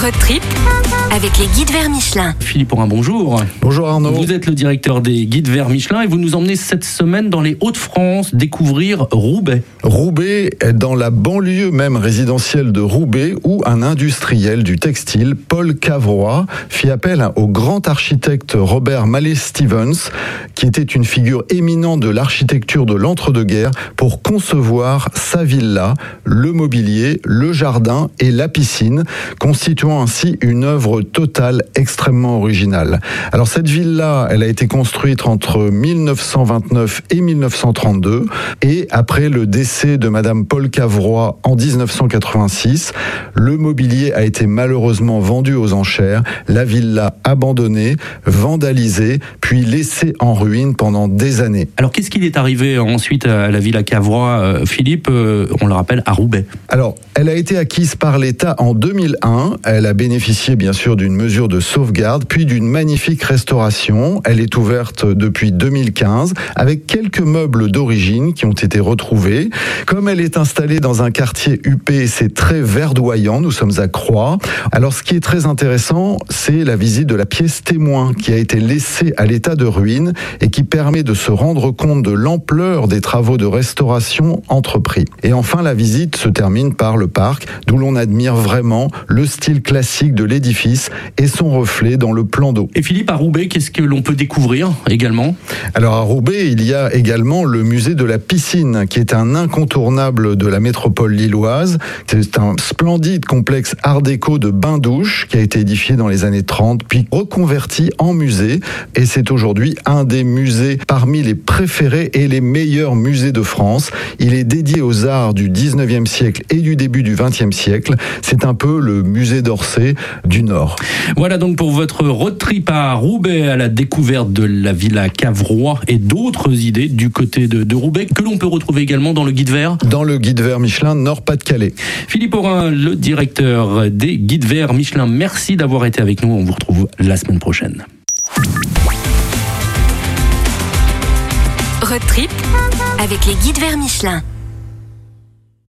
Road trip avec les guides vers Michelin. Philippe un bonjour. Bonjour Arnaud. Vous êtes le directeur des guides vers Michelin et vous nous emmenez cette semaine dans les Hauts-de-France découvrir Roubaix. Roubaix est dans la banlieue même résidentielle de Roubaix où un industriel du textile, Paul Cavrois, fit appel au grand architecte Robert Mallet Stevens, qui était une figure éminente de l'architecture de l'entre-deux-guerres, pour concevoir sa villa, le mobilier, le jardin et la piscine, constituant ainsi une œuvre totale extrêmement originale. Alors cette villa, elle a été construite entre 1929 et 1932 et après le décès de madame Paul Cavrois en 1986, le mobilier a été malheureusement vendu aux enchères, la villa abandonnée, vandalisée, puis laissée en ruine pendant des années. Alors qu'est-ce qu'il est arrivé ensuite à la villa Cavrois, euh, Philippe, euh, on le rappelle, à Roubaix? Alors, elle a été acquise par l'État en 2001, elle a bénéficié bien sûr d'une mesure de sauvegarde, puis d'une magnifique restauration. Elle est ouverte depuis 2015 avec quelques meubles d'origine qui ont été retrouvés. Comme elle est installée dans un quartier UP, c'est très verdoyant. Nous sommes à Croix. Alors ce qui est très intéressant, c'est la visite de la pièce témoin qui a été laissée à l'état de ruine et qui permet de se rendre compte de l'ampleur des travaux de restauration entrepris. Et enfin, la visite se termine par le parc, d'où l'on admire vraiment le style classique de l'édifice et son reflet dans le plan d'eau. Et Philippe, à Roubaix, qu'est-ce que l'on peut découvrir également? Alors à Roubaix, il y a également le musée de la piscine, qui est un incontournable de la métropole lilloise. C'est un splendide complexe art déco de bains-douches qui a été édifié dans les années 30, puis reconverti en musée. Et c'est aujourd'hui un des musées parmi les préférés et les meilleurs musées de France. Il est dédié aux arts du 19e siècle et du début du 20e siècle. C'est un peu le musée d'Orsay du Nord. Voilà donc pour votre road trip à Roubaix à la découverte de la villa Cavrois et d'autres idées du côté de, de Roubaix que l'on peut retrouver également dans le guide vert. Dans le guide vert Michelin Nord-Pas-de-Calais. Philippe Aurin, le directeur des guides verts Michelin, merci d'avoir été avec nous. On vous retrouve la semaine prochaine. Road trip avec les guides vers Michelin.